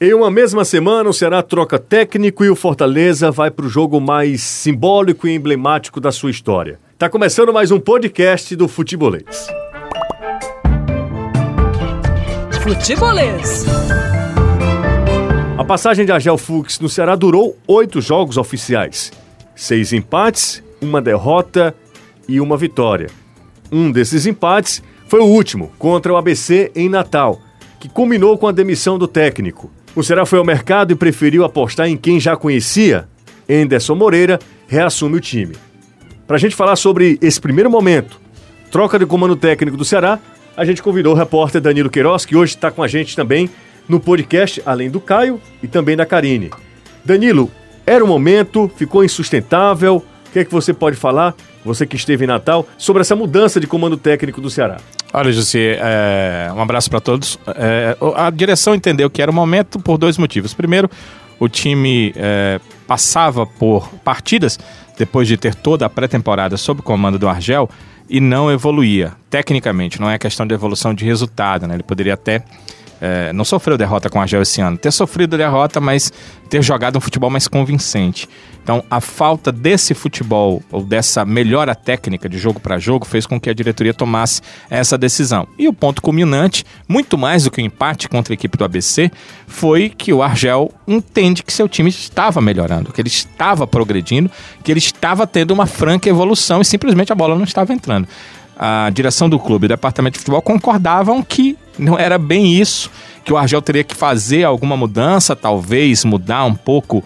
Em uma mesma semana, o Ceará troca técnico e o Fortaleza vai para o jogo mais simbólico e emblemático da sua história. Tá começando mais um podcast do Futebolês. Futebolês. A passagem de Argel Fux no Ceará durou oito jogos oficiais. Seis empates, uma derrota e uma vitória. Um desses empates foi o último, contra o ABC em Natal, que culminou com a demissão do técnico. O Ceará foi ao mercado e preferiu apostar em quem já conhecia. Enderson Moreira reassume o time. Para a gente falar sobre esse primeiro momento, troca de comando técnico do Ceará, a gente convidou o repórter Danilo Queiroz, que hoje está com a gente também no podcast, além do Caio e também da Karine. Danilo, era o momento, ficou insustentável. O que é que você pode falar, você que esteve em Natal, sobre essa mudança de comando técnico do Ceará? Olha, José, é, um abraço para todos. É, a direção entendeu que era o momento por dois motivos. Primeiro, o time é, passava por partidas, depois de ter toda a pré-temporada sob o comando do Argel, e não evoluía. Tecnicamente, não é questão de evolução de resultado, né? Ele poderia até é, não sofreu derrota com a Argel esse ano. Ter sofrido derrota, mas ter jogado um futebol mais convincente. Então, a falta desse futebol, ou dessa melhora técnica de jogo para jogo, fez com que a diretoria tomasse essa decisão. E o ponto culminante, muito mais do que o empate contra a equipe do ABC, foi que o Argel entende que seu time estava melhorando, que ele estava progredindo, que ele estava tendo uma franca evolução e simplesmente a bola não estava entrando a direção do clube e o departamento de futebol concordavam que não era bem isso, que o Argel teria que fazer alguma mudança, talvez mudar um pouco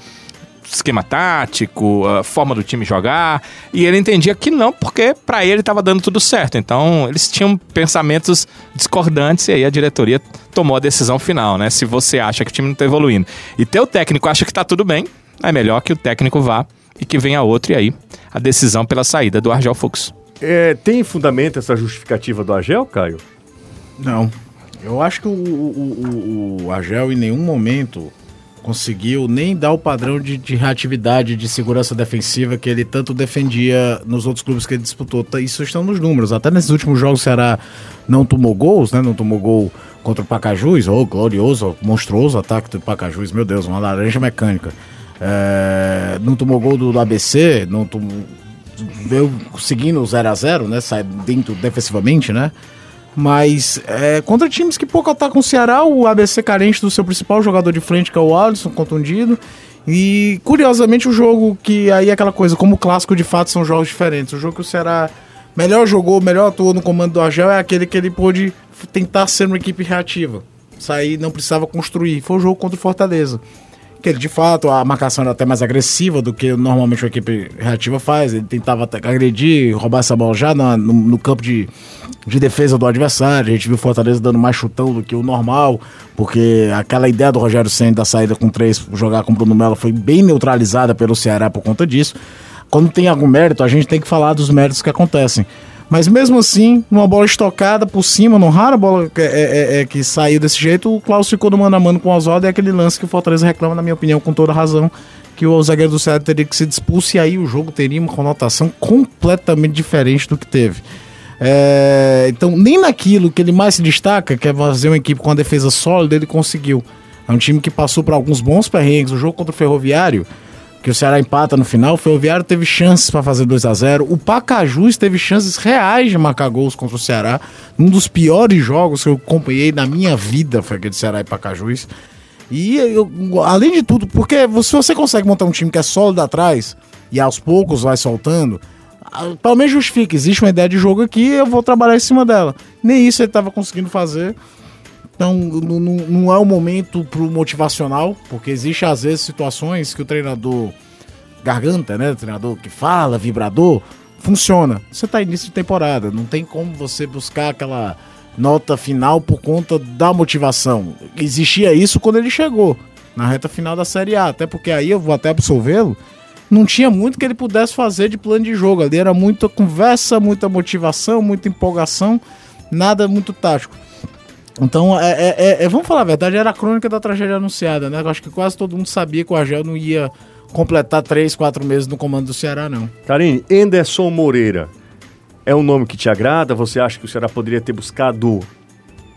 esquema tático, a forma do time jogar, e ele entendia que não, porque para ele estava dando tudo certo. Então, eles tinham pensamentos discordantes e aí a diretoria tomou a decisão final, né? Se você acha que o time não está evoluindo e teu técnico acha que está tudo bem, é melhor que o técnico vá e que venha outro e aí a decisão pela saída do Argel Fux. É, tem fundamento essa justificativa do Agel, Caio? Não. Eu acho que o, o, o, o Agel em nenhum momento conseguiu nem dar o padrão de, de reatividade, de segurança defensiva que ele tanto defendia nos outros clubes que ele disputou. Tá, isso estão nos números. Até nesses últimos jogos o Ceará não tomou gols, né? Não tomou gol contra o Pacajus, ou oh, glorioso, monstruoso ataque do Pacajus, meu Deus, uma laranja mecânica. É, não tomou gol do ABC, não tomou veio seguindo o 0 a 0 né? Sai dentro defensivamente, né? Mas é, contra times que pouco atacam o Ceará, o ABC carente do seu principal jogador de frente, que é o Alisson, contundido. E curiosamente o jogo que aí é aquela coisa, como o clássico de fato são jogos diferentes. O jogo que o Ceará melhor jogou, melhor atuou no comando do Argel é aquele que ele pôde tentar ser uma equipe reativa. Sair não precisava construir. Foi o jogo contra o Fortaleza que ele de fato a marcação era até mais agressiva do que normalmente uma equipe reativa faz. Ele tentava agredir, roubar essa bola já no, no, campo de, de defesa do adversário. A gente viu Fortaleza dando mais chutão do que o normal, porque aquela ideia do Rogério Senna da saída com três, jogar com o Bruno Melo, foi bem neutralizada pelo Ceará por conta disso. Quando tem algum mérito, a gente tem que falar dos méritos que acontecem. Mas mesmo assim, numa bola estocada por cima, numa rara bola que, é, é, é, que saiu desse jeito, o Klaus ficou no mano a mano com o Oswaldo é aquele lance que o Fortaleza reclama, na minha opinião, com toda razão, que o zagueiro do Ceará teria que ser expulso e aí o jogo teria uma conotação completamente diferente do que teve. É, então, nem naquilo que ele mais se destaca, que é fazer uma equipe com uma defesa sólida, ele conseguiu. É um time que passou por alguns bons perrengues. O jogo contra o Ferroviário, que o Ceará empata no final. O Ferroviário teve chances para fazer 2 a 0 O Pacajus teve chances reais de marcar gols contra o Ceará. Um dos piores jogos que eu acompanhei na minha vida foi aquele Ceará e Pacajus. E eu, além de tudo, porque se você consegue montar um time que é sólido atrás e aos poucos vai soltando, pelo menos justifica. Existe uma ideia de jogo aqui, eu vou trabalhar em cima dela. Nem isso ele estava conseguindo fazer. Então, não, é o momento pro motivacional, porque existe às vezes situações que o treinador garganta, né? O treinador que fala, vibrador, funciona. Você tá início de temporada, não tem como você buscar aquela nota final por conta da motivação. Existia isso quando ele chegou na reta final da Série A, até porque aí eu vou até absolvê-lo. Não tinha muito que ele pudesse fazer de plano de jogo. Ali era muita conversa, muita motivação, muita empolgação, nada muito tático. Então, é, é, é, é, vamos falar a verdade, era a crônica da tragédia anunciada, né? Eu acho que quase todo mundo sabia que o Argel não ia completar três, quatro meses no comando do Ceará, não. Karine, Enderson Moreira é um nome que te agrada? Você acha que o Ceará poderia ter buscado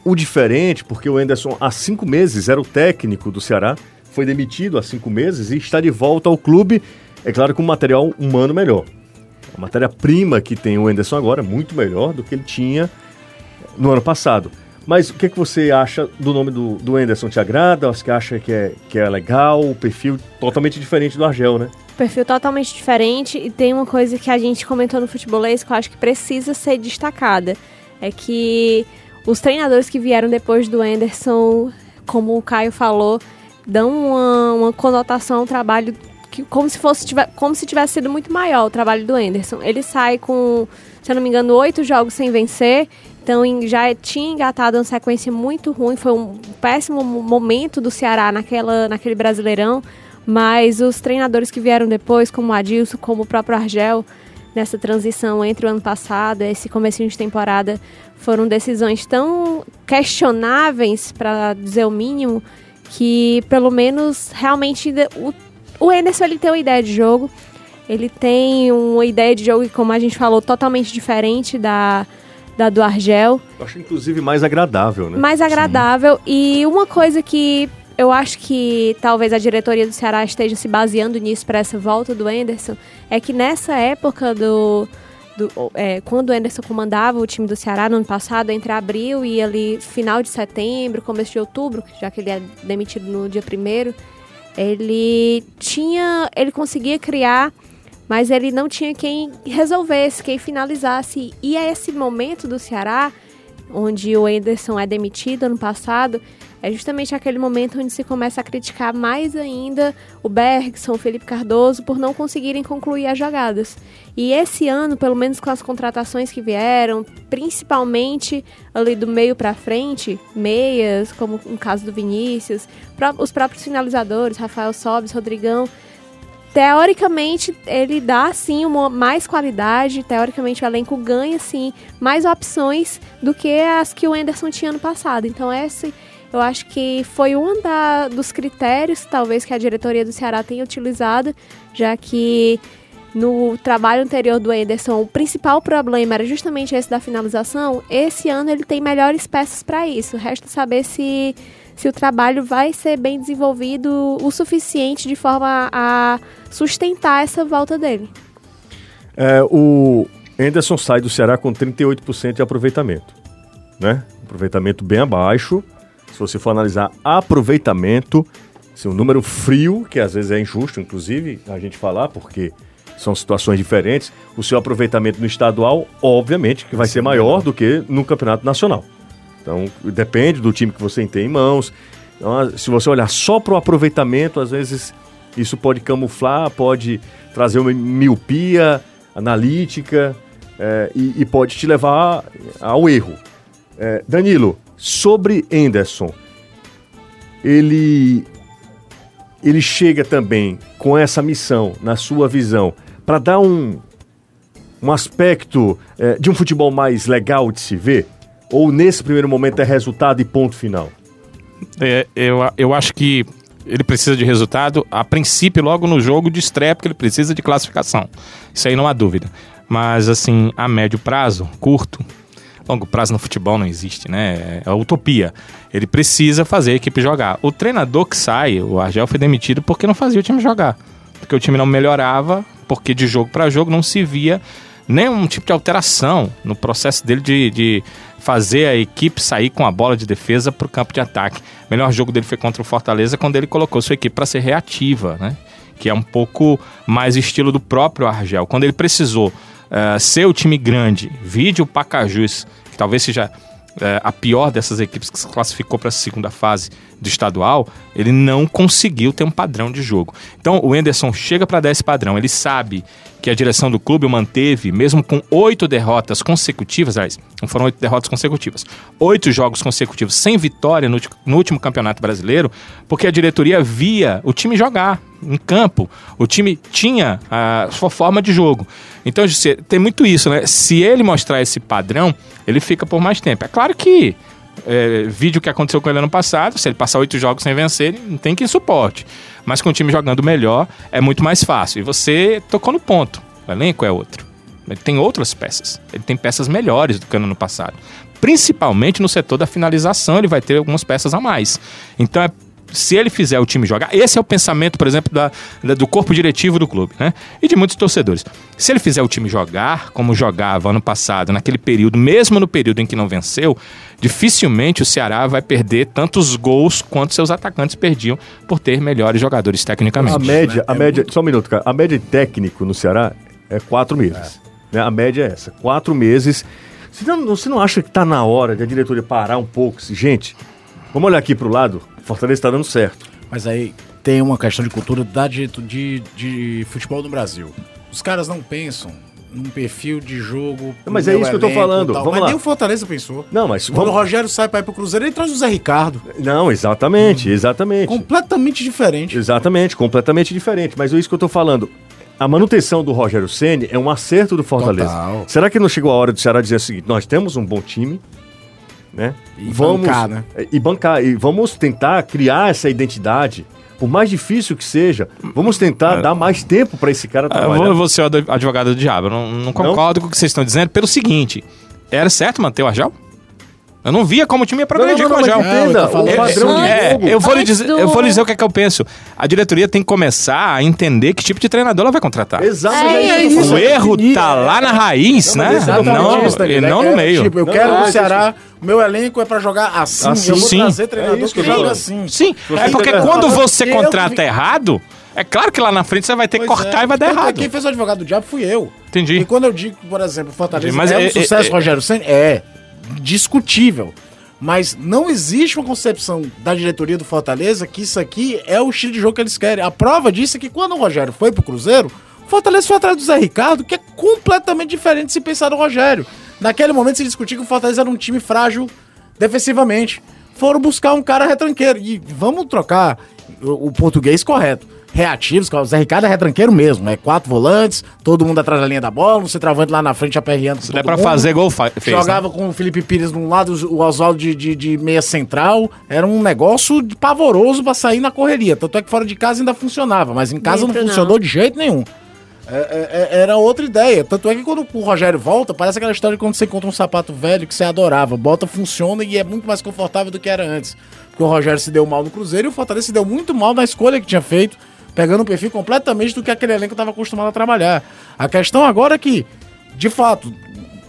o diferente, porque o Anderson há cinco meses era o técnico do Ceará, foi demitido há cinco meses e está de volta ao clube, é claro, com um material humano melhor. A matéria-prima que tem o Anderson agora é muito melhor do que ele tinha no ano passado. Mas o que, que você acha do nome do, do Anderson? Te agrada? Você acha que é, que é legal? O perfil totalmente diferente do Argel, né? Perfil totalmente diferente e tem uma coisa que a gente comentou no futebolês que eu acho que precisa ser destacada. É que os treinadores que vieram depois do Anderson, como o Caio falou, dão uma, uma conotação ao trabalho que, como se fosse como se tivesse sido muito maior o trabalho do Anderson. Ele sai com, se eu não me engano, oito jogos sem vencer. Então já tinha engatado uma sequência muito ruim. Foi um péssimo momento do Ceará naquela, naquele brasileirão. Mas os treinadores que vieram depois, como o Adilson, como o próprio Argel, nessa transição entre o ano passado e esse começo de temporada, foram decisões tão questionáveis, para dizer o mínimo, que pelo menos realmente o, o Anderson ele tem uma ideia de jogo, ele tem uma ideia de jogo, como a gente falou, totalmente diferente da, da do Argel. Eu acho inclusive mais agradável, né? Mais agradável. Sim. E uma coisa que eu acho que talvez a diretoria do Ceará esteja se baseando nisso para essa volta do Anderson, é que nessa época do, do é, quando o Anderson comandava o time do Ceará no ano passado, entre abril e ali final de setembro, começo de outubro, já que ele é demitido no dia primeiro, ele tinha, ele conseguia criar, mas ele não tinha quem resolvesse, quem finalizasse. E é esse momento do Ceará, onde o Anderson é demitido ano passado, é justamente aquele momento onde se começa a criticar mais ainda o Bergson, o Felipe Cardoso, por não conseguirem concluir as jogadas. E esse ano, pelo menos com as contratações que vieram, principalmente ali do meio para frente, meias, como no caso do Vinícius, os próprios finalizadores, Rafael Sobes, Rodrigão, teoricamente ele dá sim uma mais qualidade, teoricamente o elenco ganha sim mais opções do que as que o Anderson tinha no passado. Então esse eu acho que foi um da, dos critérios, talvez, que a diretoria do Ceará tenha utilizado, já que no trabalho anterior do Ederson, o principal problema era justamente esse da finalização. Esse ano ele tem melhores peças para isso. Resta saber se, se o trabalho vai ser bem desenvolvido o suficiente de forma a sustentar essa volta dele. É, o Anderson sai do Ceará com 38% de aproveitamento, né? Aproveitamento bem abaixo se você for analisar aproveitamento, assim, um número frio, que às vezes é injusto, inclusive, a gente falar, porque são situações diferentes, o seu aproveitamento no estadual, obviamente, que vai ser maior do que no campeonato nacional. Então, depende do time que você tem em mãos. Então, se você olhar só para o aproveitamento, às vezes isso pode camuflar, pode trazer uma miopia analítica é, e, e, pode te levar ao erro. É, Danilo, Sobre Anderson, ele ele chega também com essa missão, na sua visão, para dar um, um aspecto é, de um futebol mais legal de se ver? Ou nesse primeiro momento é resultado e ponto final? É, eu, eu acho que ele precisa de resultado, a princípio, logo no jogo de estreia, porque ele precisa de classificação. Isso aí não há dúvida. Mas, assim, a médio prazo, curto, longo prazo no futebol não existe, né? É a utopia. Ele precisa fazer a equipe jogar. O treinador que sai, o Argel foi demitido porque não fazia o time jogar. Porque o time não melhorava, porque de jogo para jogo não se via nenhum tipo de alteração no processo dele de, de fazer a equipe sair com a bola de defesa para o campo de ataque. O melhor jogo dele foi contra o Fortaleza quando ele colocou sua equipe para ser reativa, né? Que é um pouco mais estilo do próprio Argel. Quando ele precisou uh, ser o time grande, vídeo Pacajus, que talvez seja uh, a pior dessas equipes que se classificou para a segunda fase do estadual, ele não conseguiu ter um padrão de jogo. Então o Enderson chega para dar esse padrão, ele sabe que a direção do clube manteve, mesmo com oito derrotas consecutivas, aliás, não foram oito derrotas consecutivas, oito jogos consecutivos sem vitória no, no, último campeonato brasileiro, porque a diretoria via o time jogar em campo, o time tinha a sua forma de jogo. Então, tem muito isso, né? Se ele mostrar esse padrão, ele fica por mais tempo. É claro que é, vídeo que aconteceu com ele ano passado, se ele passar oito jogos sem vencer, ele não tem quem suporte. Mas com o time jogando melhor, é muito mais fácil. E você tocou no ponto. O elenco é outro. Ele tem outras peças. Ele tem peças melhores do que no ano passado. principalmente no setor da finalização, ele vai ter algumas peças a mais. Então é se ele fizer o time jogar, esse é o pensamento, por exemplo, da, da, do corpo diretivo do clube, né? E de muitos torcedores. Se ele fizer o time jogar como jogava ano passado, naquele período, mesmo no período em que não venceu, dificilmente o Ceará vai perder tantos gols quanto seus atacantes perdiam por ter melhores jogadores tecnicamente. A média, a média, só um minuto, cara. A média de técnico no Ceará é quatro meses. Né? A média é essa, quatro meses. Você não, você não acha que tá na hora de a diretoria parar um pouco? Gente, vamos olhar aqui pro lado. Fortaleza está dando certo. Mas aí tem uma questão de cultura da de, de, de futebol no Brasil. Os caras não pensam num perfil de jogo. Mas é isso que eu tô falando. Vamos mas lá. nem o Fortaleza pensou. Não, mas Quando o vamos... Rogério sai para ir pro Cruzeiro, ele traz o Zé Ricardo. Não, exatamente, exatamente. Completamente diferente. Exatamente, completamente diferente. Mas é isso que eu tô falando. A manutenção do Rogério Ceni é um acerto do Fortaleza. Total. Será que não chegou a hora do Ceará dizer o seguinte: nós temos um bom time, né? E bancar, né? E bancar. E vamos tentar criar essa identidade. Por mais difícil que seja, vamos tentar dar mais tempo para esse cara Eu trabalhar. eu vou ser advogado do diabo. Eu não, não concordo com o que vocês estão dizendo pelo seguinte: era certo manter o Argel? Eu não via como o time ia progredir Não, não, com o não, mas entenda, Não, eu o padrão de É, jogo. eu vou, lhe dizer, eu vou lhe dizer o que é que eu penso. A diretoria tem que começar a entender que tipo de treinador ela vai contratar. Exatamente. É isso. O erro tá lá na raiz, Não, né? Não, isso, Danilo. e não É, no meio. Tipo, eu Não, quero não, no é Ceará, o meu elenco é pra jogar assim. Assim, eu vou sim. trazer É treinador isso que que joga assim. Sim, Você é porque tá- quando você Eu- contrata errado, é claro que lá na frente você vai ter que cortar é. e vai dar Tanto é errado. Quem fez o advogado do diabo fui eu. Entendi. E quando eu digo, por exemplo, o Fortaleza Entendi, mas é um é- sucesso, é- Rogério Senna, é discutível. Mas não existe uma concepção da diretoria do Fortaleza que isso aqui é o estilo de jogo que eles querem. A prova disso é que quando o Rogério foi pro Cruzeiro, o Fortaleza foi atrás do Zé Ricardo, que é completamente diferente se pensar no Rogério. Naquele momento se discutia que o Fortaleza era um time frágil defensivamente. Foram buscar um cara retranqueiro. E vamos trocar o português correto. Reativos, o Zé Ricardo é retranqueiro mesmo. É quatro volantes, todo mundo atrás da linha da bola, um centroavante lá na frente aperreando. Se der pra fazer gol, fa- fez. né? Jogava com o Felipe Pires de um lado, o Oswaldo de, de, de meia central. Era um negócio de- pavoroso pra sair na correria. Tanto é que fora de casa ainda funcionava, mas em casa não Dentro, não. funcionou de jeito nenhum. É- é- é- era outra ideia. Tanto é que quando o Rogério volta, parece aquela história de quando você encontra um sapato velho que você adorava. Bota, funciona e é muito mais confortável do que era antes. Porque o Rogério se deu mal no Cruzeiro e o Fortaleza se deu muito mal na escolha que tinha feito, pegando um perfil completamente do que aquele elenco estava acostumado a trabalhar. A questão agora é que, de fato,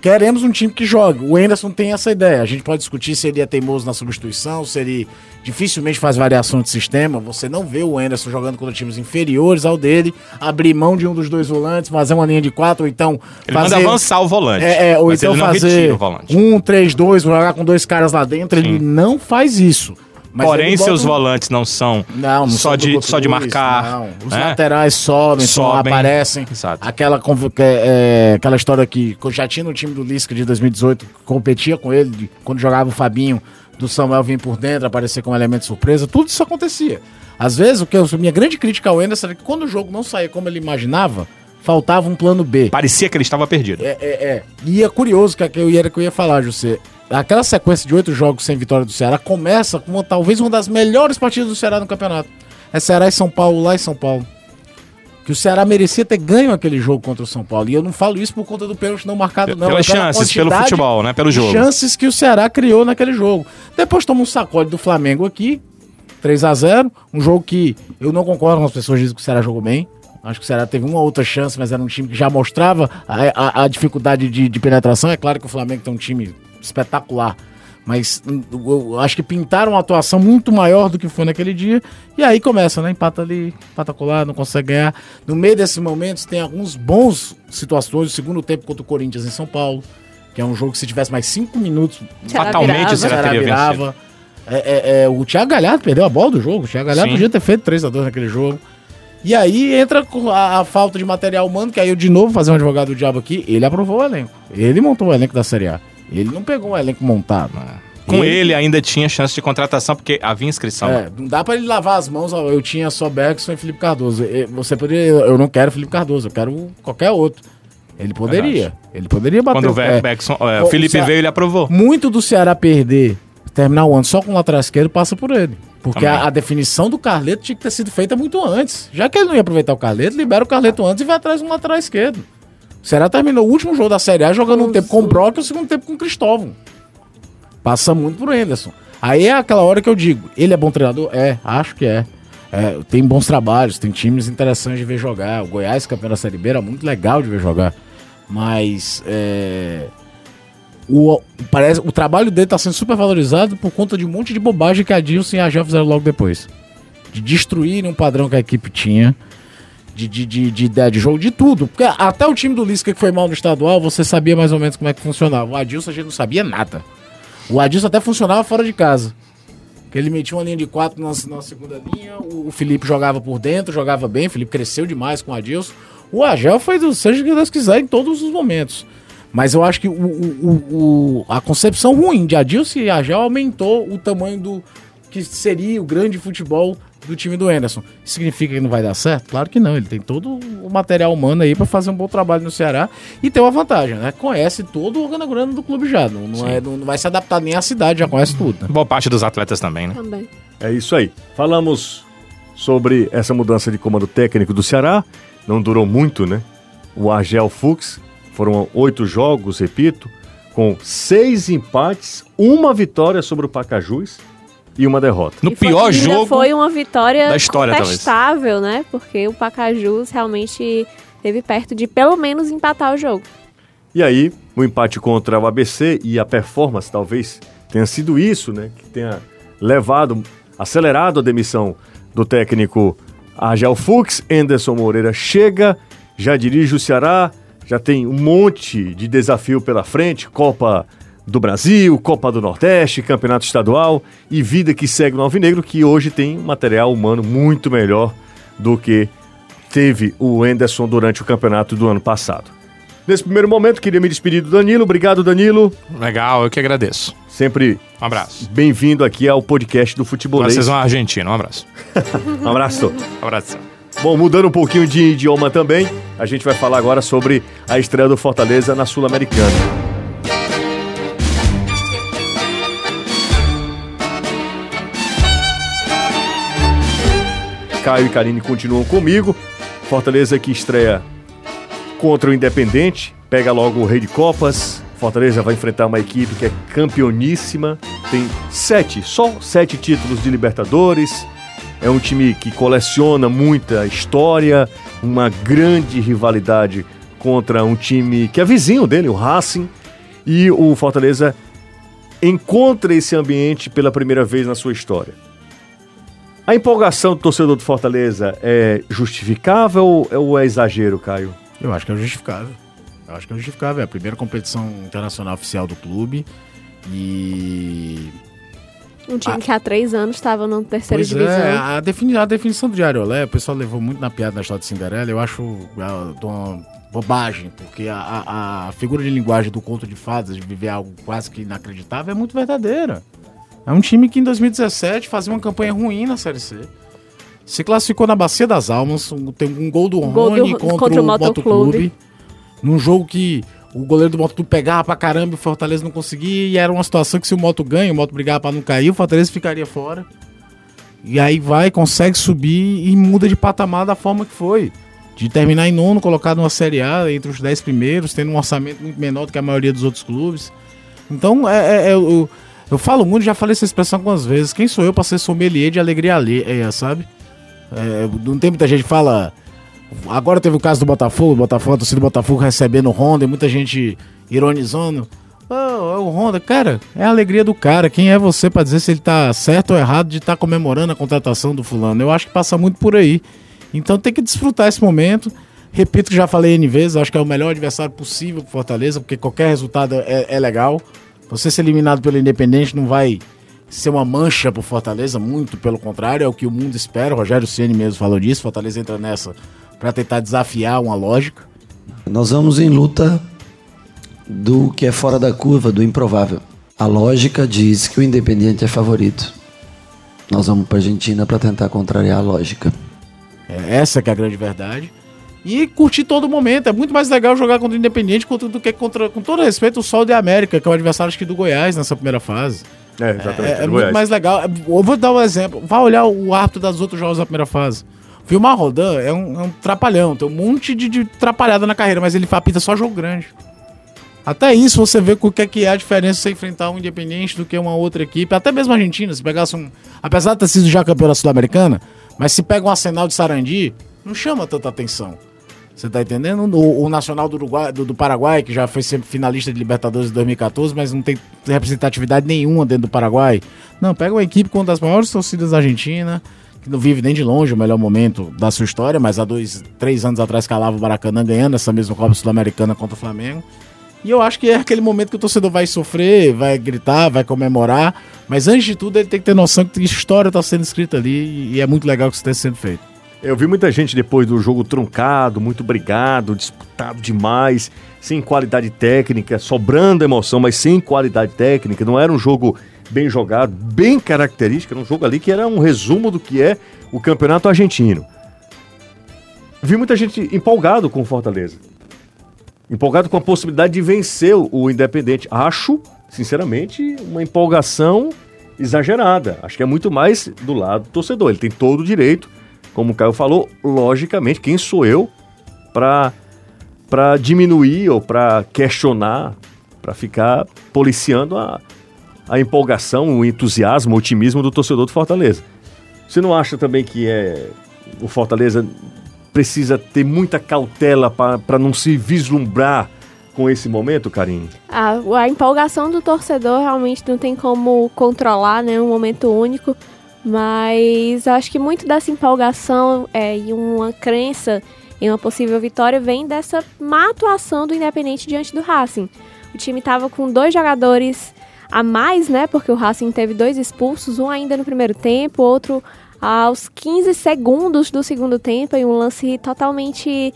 queremos um time que jogue. O Enderson tem essa ideia. A gente pode discutir se ele é teimoso na substituição, se ele dificilmente faz variação de sistema. Você não vê o Enderson jogando contra times inferiores ao dele, abrir mão de um dos dois volantes, fazer uma linha de quatro, ou então Ele manda avançar o volante. é, é, ou então fazer um, três, dois, jogar com dois caras lá dentro. Ele não faz isso. Mas Porém, bota seus volantes não são não, não só, de, só de marcar. Não. Os né? laterais sobem, Sobem. aparecem. Exato. Aquela, é, é, aquela história que eu já tinha no time do Lisca de 2018, que competia com ele, de- quando jogava o Fabinho, do Samuel vir por dentro, aparecer como elemento surpresa, tudo isso acontecia. Às vezes, o que eu, minha grande crítica ao Anderson era que quando o jogo não saía como ele imaginava, faltava um plano B. Parecia que ele estava perdido. É, é, é. E é curioso que, que eu ia, que eu ia falar, José. Aquela sequência de oito jogos sem vitória do Ceará começa com uma, talvez uma das melhores partidas do Ceará no campeonato. É Ceará e São Paulo, lá em São Paulo. Que o Ceará merecia ter ganho aquele jogo contra o São Paulo. E eu não falo isso por conta do pênalti não marcado, não. Pelas pela chances, pelo futebol, né? Pelo jogo. chances que o Ceará criou naquele jogo. Depois toma um sacode do Flamengo aqui, 3 a 0 Um jogo que eu não concordo com as pessoas que dizem que o Ceará jogou bem. Acho que o Ceará teve uma outra chance, mas era um time que já mostrava a, a- a dificuldade de, de penetração. É claro que o Flamengo tem um time espetacular. Mas hum, eu acho que pintaram uma atuação muito maior do que foi naquele dia. E aí começa, né? Empata ali, empata colar, não consegue ganhar. No meio desses momentos tem alguns bons situações. O segundo tempo contra o Corinthians em São Paulo. Que é um jogo que se tivesse mais cinco minutos, Fatalmente Ceará teria vencido. virava. É, é, é, o Thiago Galhardo perdeu a bola do jogo. O Thiago Galhardo Sim. podia ter feito 3 a 2 naquele jogo. E aí entra com a, a falta de material humano, que aí eu de novo fazer um advogado do diabo aqui. Ele aprovou o elenco. Ele montou o elenco da Série A. Ele não pegou um elenco montado. Com ele ainda tinha chance de contratação, porque havia inscrição. É, não dá pra ele lavar as mãos. ó, Eu tinha só Bergson e Felipe Cardoso. Você poderia. Eu não quero Felipe Cardoso, eu quero qualquer outro. Ele poderia. Ele poderia bater Quando o pé. Beckson- é, O- Felipe o veio, ele aprovou. Muito do Ceará perder, terminar o ano só com o lateral esquerdo, passa por ele. Porque a, a definição do Carleto tinha que ter sido feita muito antes. Já que ele não ia aproveitar o Carleto, libera o Carleto antes e vai atrás de um lateral esquerdo. O Ceará terminou o último jogo da Série A jogando um tempo com o Brock e o segundo tempo com o Cristóvão. Passa muito pro Henderson. Aí é aquela hora que eu digo, ele é bom treinador? É, acho que é. É, tem bons trabalhos, tem times interessantes de ver jogar. O Goiás, campeão da Série B, era muito legal de ver jogar. Mas é, o, parece, o trabalho dele está sendo super valorizado por conta de um monte de bobagem que a Dilson e a Jean fizeram logo depois. De destruir um padrão que a equipe tinha. De, de, de, de ideia de jogo, de tudo. Porque até o time do Lisca que foi mal no estadual, você sabia mais ou menos como é que funcionava. O Adilson a gente não sabia nada. O Adilson até funcionava fora de casa. Ele metia uma linha de quatro na, na segunda linha, o, o, Felipe jogava por dentro, jogava bem, o Felipe cresceu demais com o Adilson. O Agel foi do seja que Deus quiser em todos os momentos. Mas eu acho que o, o, o, a concepção ruim de Adilson e Agel aumentou o tamanho do que seria o grande futebol do time do Anderson. Significa que não vai dar certo? Claro que não. Ele tem todo o material humano aí para fazer um bom trabalho no Ceará e tem uma vantagem, né? Conhece todo o organograma do clube já. Não, não, é, não, vai se adaptar nem à cidade, já conhece tudo. Né? Boa parte dos atletas também, né? Também. É isso aí. Falamos sobre essa mudança de comando técnico do Ceará. Não durou muito, né? O Argel Fux. Foram oito jogos, repito, com seis empates, uma vitória sobre o Pacajus e uma derrota. No E foi- pior ainda jogo Foi uma vitória da história, talvez. contestável, né? Porque o Pacajus realmente teve perto de pelo menos empatar o jogo. E aí, o empate contra o ABC e a performance talvez tenha sido isso, né? Que tenha levado, acelerado a demissão do técnico Argel Fux. Anderson Moreira chega, já dirige o Ceará, já tem um monte de desafio pela frente, Copa do Brasil, Copa do Nordeste, Campeonato Estadual e vida que segue no Alvinegro, que hoje tem um material humano muito melhor do que teve o Anderson durante o campeonato do ano passado. Nesse primeiro momento, queria me despedir do Danilo. Obrigado, Danilo. Legal, eu que agradeço. Sempre Um abraço. bem-vindo aqui ao podcast do Futebolês. Vocês vão à Argentina, um abraço. Um abraço. Um abraço. Bom, mudando um pouquinho de idioma também, a gente vai falar agora sobre a estreia do Fortaleza na Sul-Americana. Caio e Karine continuam comigo. Fortaleza que estreia contra o Independente, pega logo o Rei de Copas. Fortaleza vai enfrentar uma equipe que é campeoníssima, tem sete, só sete títulos de Libertadores. É um time que coleciona muita história, uma grande rivalidade contra um time que é vizinho dele, o Racing. E o Fortaleza encontra esse ambiente pela primeira vez na sua história. A empolgação do torcedor do Fortaleza é justificável ou é exagero, Caio? Eu acho que é justificável. Eu acho que é justificável. É a primeira competição internacional oficial do clube. E. Um time Ah. que há três anos estava na terceira Pois divisão. é, a, defini a definição do Diário Olé, o pessoal levou muito na piada da história de Cinderela. Eu acho ah, uma bobagem, porque a, a- a figura de linguagem do conto de fadas, de viver algo quase que inacreditável, é muito verdadeira. É um time que em 2017 fazia uma campanha ruim na Série C. Se classificou na Bacia das Almas, tem um gol do Rony contra, contra o. Motoclube. Num jogo que o goleiro do Moto pegava pra caramba e o Fortaleza não conseguia. E era uma situação que se o Moto ganha, o Moto brigava pra não cair, o Fortaleza ficaria fora. E aí vai, consegue subir e muda de patamar da forma que foi. De terminar em nono, colocado numa Série A entre os dez primeiros, tendo um orçamento muito menor do que a maioria dos outros clubes. Então, é, é- é- eu, falo muito, já falei essa expressão algumas vezes. Quem sou eu pra ser sommelier de alegria alheia, sabe? É, não tem muita gente que fala. Agora teve o caso do Botafogo, o Botafogo, a torcida do Botafogo recebendo Honda e muita gente ironizando. Oh, é o Honda, cara, é a alegria do cara. Quem é você pra dizer se ele tá certo ou errado de estar comemorando a contratação do fulano? Eu acho que passa muito por aí. Então tem que desfrutar esse momento. Repito que já falei N vezes, acho que é o melhor adversário possível pro Fortaleza, porque qualquer resultado é, é legal. Você ser eliminado pelo Independente não vai ser uma mancha pro Fortaleza, muito pelo contrário, é o que o mundo espera. O Rogério Ceni mesmo falou disso. Fortaleza entra nessa para tentar desafiar uma lógica. Nós vamos em luta do que é fora da curva, do improvável. A lógica diz que o Independiente é favorito. Nós vamos para Argentina para tentar contrariar a lógica. É essa que é a grande verdade. E curtir todo momento. É muito mais legal jogar contra o Independente do que contra, com todo respeito, o Sol de América, que é o adversário acho que do Goiás nessa primeira fase. É, exatamente. É, é muito Goiás. mais legal. Eu vou dar um exemplo. Vai olhar o árbitro das outros jogos da primeira fase. Vilmar Rodan é um, é um trapalhão, tem um monte de, de trapalhada na carreira, mas ele apita só jogo grande. Até isso você vê o que é, que é a diferença você enfrentar um Independente do que uma outra equipe, até mesmo a Argentina, se pegasse um. Apesar de ter sido já campeão da Sul-Americana, mas se pega um Arsenal de Sarandi, não chama tanta atenção. Você tá entendendo? O, o Nacional do, Uruguai, do, do, Paraguai, que já foi sempre finalista de Libertadores em 2014, mas não tem representatividade nenhuma dentro do Paraguai. Não, pega uma equipe com uma das maiores torcidas da Argentina, que não vive nem de longe o melhor momento da sua história, mas há dois, três anos atrás calava o Maracanã ganhando essa mesma Copa Sul-Americana contra o Flamengo. E eu acho que é aquele momento que o torcedor vai sofrer, vai gritar, vai comemorar. Mas antes de tudo, ele tem que ter noção que história está sendo escrita ali e é muito legal que isso esteja sendo feito. Eu vi muita gente depois do jogo truncado, muito brigado, disputado demais, sem qualidade técnica, sobrando emoção, mas sem qualidade técnica. Não era um jogo bem jogado, bem característico, era um jogo ali que era um resumo do que é o campeonato argentino. Vi muita gente empolgado com o Fortaleza empolgado com a possibilidade de vencer o Independente. Acho, sinceramente, uma empolgação exagerada. Acho que é muito mais do lado do torcedor. Ele tem todo o direito, como o Caio falou, logicamente, quem sou eu para para diminuir ou para questionar, para ficar policiando a, a empolgação, o entusiasmo, o otimismo do torcedor do Fortaleza. Você não acha também que é o Fortaleza precisa ter muita cautela para não se vislumbrar com esse momento, Karine? A, a empolgação do torcedor realmente não tem como controlar, né? Um momento único. Mas acho que muito dessa empolgação é, e uma crença em uma possível vitória vem dessa má atuação do Independente diante do Racing. O time estava com dois jogadores a mais, né? Porque o Racing teve dois expulsos, um ainda no primeiro tempo, outro aos 15 segundos do segundo tempo, em um lance totalmente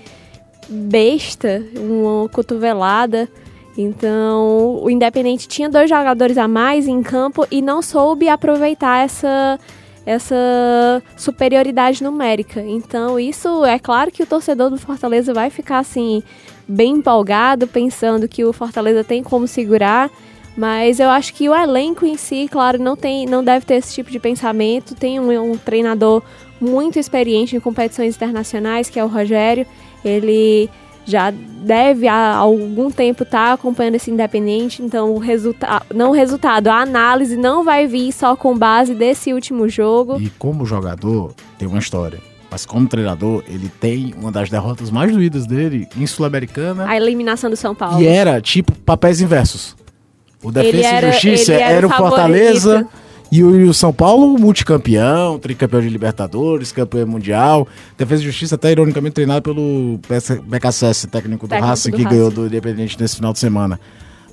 besta, uma cotovelada. Então, o Independente tinha dois jogadores a mais em campo e não soube aproveitar essa essa superioridade numérica. Então, isso é claro que o torcedor do Fortaleza vai ficar assim bem empolgado, pensando que o Fortaleza tem como segurar mas eu acho que o elenco em si, claro, não tem, não deve ter esse tipo de pensamento. Tem um, um treinador muito experiente em competições internacionais, que é o Rogério. Ele já deve há algum tempo estar tá acompanhando esse independente, então o resultado, não o resultado, a análise não vai vir só com base desse último jogo. E como jogador, tem uma história. Mas como treinador, ele tem uma das derrotas mais doídas dele em Sul-Americana. A eliminação do São Paulo. E era tipo papéis inversos. O Defesa era, e Justiça era, era, o Fortaleza e o, e o, São Paulo, multicampeão, tricampeão de Libertadores, campeão mundial. Defesa e Justiça, até ironicamente treinado pelo BKSS, técnico do técnico Racing, do que Racing. ganhou do Independente nesse final de semana.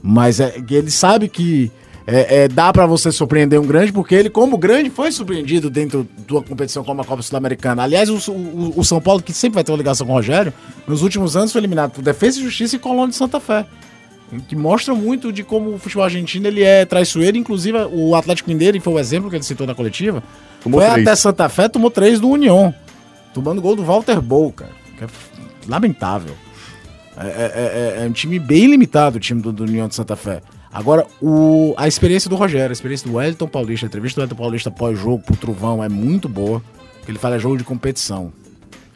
Mas é, ele sabe que é, é, dá para você surpreender um grande, porque ele, como grande, foi surpreendido dentro de uma competição como a Copa Sul-Americana. Aliás, o, o, o, São Paulo, que sempre vai ter uma ligação com o Rogério, nos últimos anos foi eliminado por Defesa e Justiça e Colônia de Santa Fé que mostra muito de como o futebol argentino ele é traiçoeiro. Inclusive, o Atlético Mineiro, e foi o exemplo que ele citou na coletiva, tomou foi três. até Santa Fé, tomou três do União. Tomando gol do Walter Bol, cara. Que é lamentável. É, é, é, é, um time bem limitado, o time do, do União de Santa Fé. Agora, o, a experiência do Rogério, a experiência do Wellington Paulista, a entrevista do Wellington Paulista pós-jogo pro Truvão é muito boa. Porque ele fala é jogo de competição.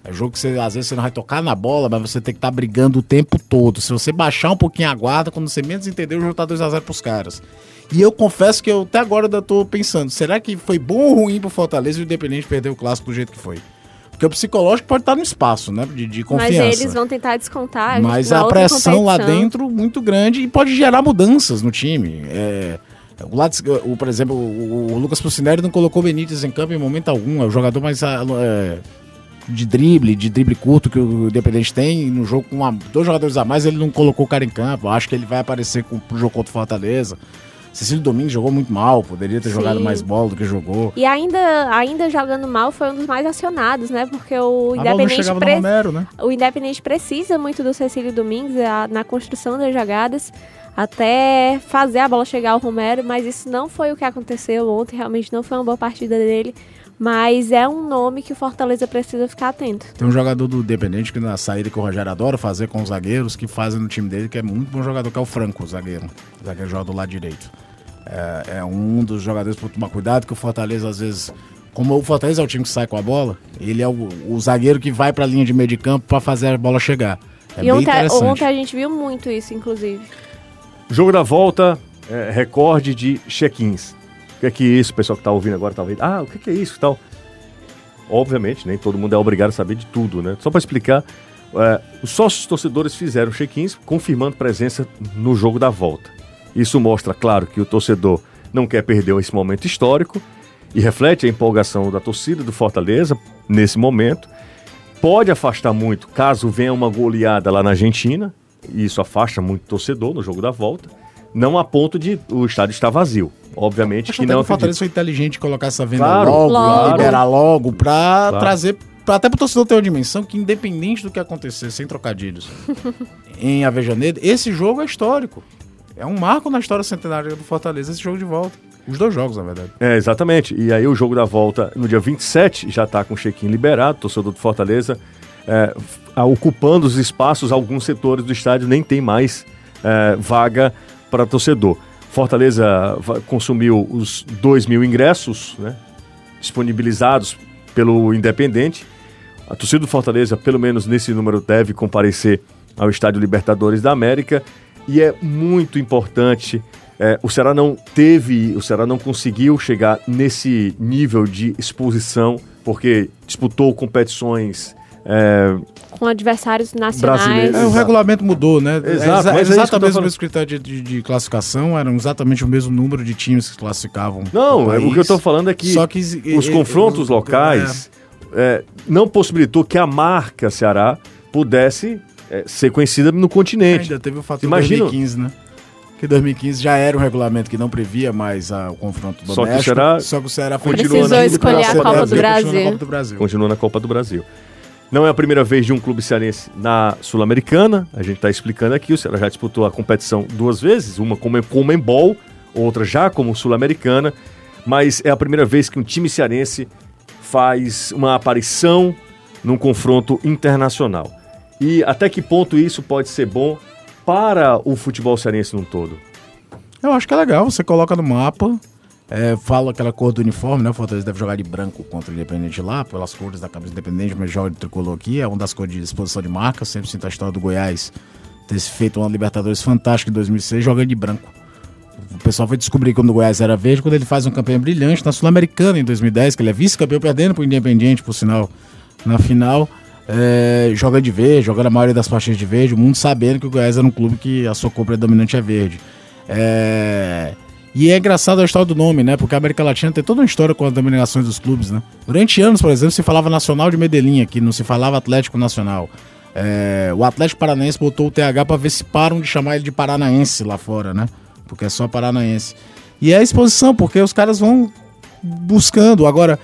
É jogo que você, às vezes você não vai tocar na bola, mas você tem que estar tá brigando o tempo todo. Se você baixar um pouquinho a guarda, quando você menos entender, o jogo tá 2x0 pros caras. E eu confesso que eu até agora ainda tô pensando, será que foi bom ou ruim pro Fortaleza e o Independente perder o clássico do jeito que foi? Porque o psicológico pode estar no espaço, né? De, de confiança. Mas eles vão tentar descontar. Mas a pressão lá dentro muito grande e pode gerar mudanças no time. É, o, lado, o, por exemplo, o, o Lucas Pucineri não colocou Benítez em campo em momento algum. É o jogador mais é, de drible, de drible curto que o Independente tem. No jogo com uma, dois jogadores a mais, ele não colocou o cara em campo. Acho que ele vai aparecer com, pro jogo contra o Fortaleza. Cecílio Domingos jogou muito mal, poderia ter Sim. jogado mais bola do que jogou. E ainda, ainda jogando mal foi um dos mais acionados, né? Porque o Independente, pre... Romero, né? o Independente precisa muito do Cecílio Domingos a, na construção das jogadas até fazer a bola chegar ao Romero, mas isso não foi o que aconteceu ontem, realmente não foi uma boa partida dele. Mas é um nome que o Fortaleza precisa ficar atento. Tem um jogador do Independente que na saída que o Rogério adora fazer com os zagueiros, que fazem no time dele, que é muito bom jogador, que é o Franco, o zagueiro. O zagueiro joga do lado direito. É, é um dos jogadores para tomar cuidado, que o Fortaleza às vezes como o Fortaleza é o time que sai com a bola, ele é o, o zagueiro que vai para a linha de meio de campo para fazer a bola chegar. É e ontem, ontem, a gente viu muito isso, inclusive. Jogo da volta, é, recorde de check-ins. O que é que é isso? O pessoal que está ouvindo agora tá ouvindo. Ah, o que é, que é isso tal? Obviamente, nem todo mundo é obrigado a saber de tudo, né? Só para explicar, é, os sócios torcedores fizeram check-ins confirmando presença no jogo da volta. Isso mostra, claro, que o torcedor não quer perder esse momento histórico e reflete a empolgação da torcida do Fortaleza nesse momento. Pode afastar muito caso venha uma goleada lá na Argentina, e isso afasta muito o torcedor no jogo da volta. Não a ponto de o estádio estar vazio. Obviamente Acho que não que o Fortaleza foi inteligente colocar essa venda Claro, logo, claro. liberar logo, pra Claro. trazer. Pra, até pro torcedor ter uma dimensão que, independente do que acontecer, sem trocadilhos, em Avejaneiro, esse jogo é histórico. É um marco na história centenária do Fortaleza, esse jogo de volta. Os dois jogos, na verdade. É, exatamente. E aí o jogo da volta no dia 27 já está com o check-in liberado, torcedor do Fortaleza é, ocupando os espaços, alguns setores do estádio nem tem mais é, vaga para torcedor. Fortaleza consumiu os 2 mil ingressos né, disponibilizados pelo Independente. A torcida do Fortaleza, pelo menos nesse número, deve comparecer ao Estádio Libertadores da América. E é muito importante. é, o Ceará não teve, o Ceará não conseguiu chegar nesse nível de exposição, porque disputou competições. É, Com adversários nacionais. É, o Exato. regulamento mudou, né? Exato, é, é exatamente o mesmo critério de, de- de classificação, eram exatamente o mesmo número de times que classificavam. Não, o é, o que eu país. estou falando é que, Só que os confrontos locais é, não possibilitou que a marca Ceará pudesse é, ser conhecida no É, continente. ainda teve o fator Imagina- 2015, né? Que 2015 já era um regulamento que não previa mais ah, o confronto Só que o doméstico. Ceará só que o Ceará Precisou na- escolher a Copa Copa do continua na Brasil. Copa do Brasil. continua na Copa do Brasil. Não é a primeira vez de um clube cearense na Sul-Americana. A gente está explicando aqui. O Ceará já disputou a competição duas vezes, uma como como Embol, outra já como Sul-Americana. Mas é a primeira vez que um time cearense faz uma aparição num confronto internacional. E até que ponto isso pode ser bom para o futebol cearense num todo? Eu acho que é legal, você coloca no mapa, é, fala aquela cor do uniforme, né? O Fortaleza deve jogar de branco contra o Independente lá, pelas cores da camisa Independente, mas joga de tricolor aqui, é uma das cores de exposição de marca. Sempre sinto a história do Goiás ter feito uma Libertadores fantástica em 2006, jogando de branco. O pessoal foi descobrir quando o Goiás era verde, quando ele faz uma campanha brilhante na Sul-Americana em 2010, que ele é vice-campeão perdendo pro Independiente, por sinal, na final. É, joga de verde, joga na maioria das partidas de verde, o mundo sabendo que o Goiás era um clube que a sua cor predominante é verde. É, E é engraçado a história do nome, né? Porque a América Latina tem toda uma história com as denominações dos clubes, né? Durante anos, por exemplo, se falava Nacional de Medellín aqui, não se falava Atlético Nacional. É, o Atlético Paranaense botou o TH para ver se param de chamar ele de Paranaense lá fora, né? Porque é só Paranaense. E é a exposição, porque os caras vão buscando. Agora,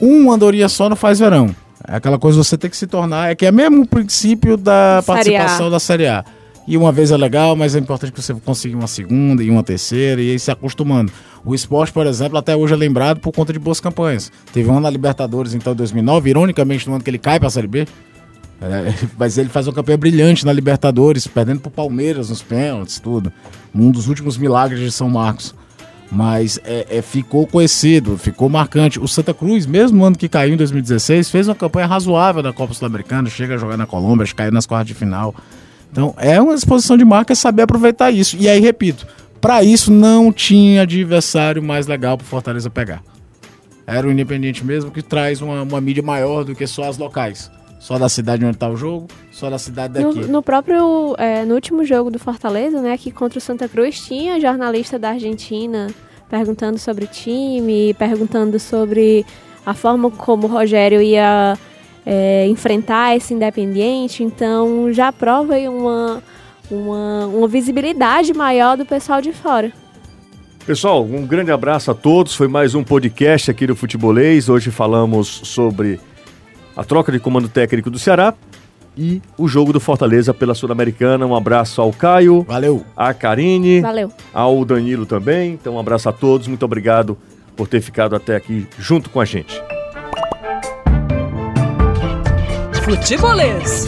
um andorinha só não faz verão. É aquela coisa você tem que se tornar. É que é mesmo o princípio da participação da Série A. E uma vez é legal, mas é importante que você consiga uma segunda e uma terceira e aí se acostumando. O esporte, por exemplo, até hoje é lembrado por conta de boas campanhas. Teve um ano na Libertadores, então, em 2009, ironicamente, no ano que ele cai para a Série B. É, mas ele faz uma campanha brilhante na Libertadores, perdendo pro Palmeiras nos pênaltis, tudo. Um dos últimos milagres de São Marcos. Mas é, é, ficou conhecido, ficou marcante. O Santa Cruz, mesmo no ano que caiu em 2016, fez uma campanha razoável na Copa Sul-Americana, chega a jogar na Colômbia, acho caiu nas quartas de final. Então é uma exposição de marca saber aproveitar isso. E aí, repito, para isso não tinha adversário mais legal pro Fortaleza pegar. Era o Independente mesmo que traz uma, uma mídia maior do que só as locais. Só da cidade onde tá o jogo, só da cidade No, daqui. no próprio, é, no último jogo do Fortaleza, né, que contra o Santa Cruz, tinha jornalista da Argentina perguntando sobre o time, perguntando sobre a forma como o Rogério ia é, enfrentar esse Independiente, então já prova aí uma, uma, uma visibilidade maior do pessoal de fora. Pessoal, um grande abraço a todos. Foi mais um podcast aqui do Futebolês. Hoje falamos sobre a troca de comando técnico do Ceará e o jogo do Fortaleza pela Sul-Americana. Um abraço ao Caio, Valeu! à Karine, Valeu. ao Danilo também. Então, um abraço a todos. Muito obrigado por ter ficado até aqui junto com a gente. Futebolês.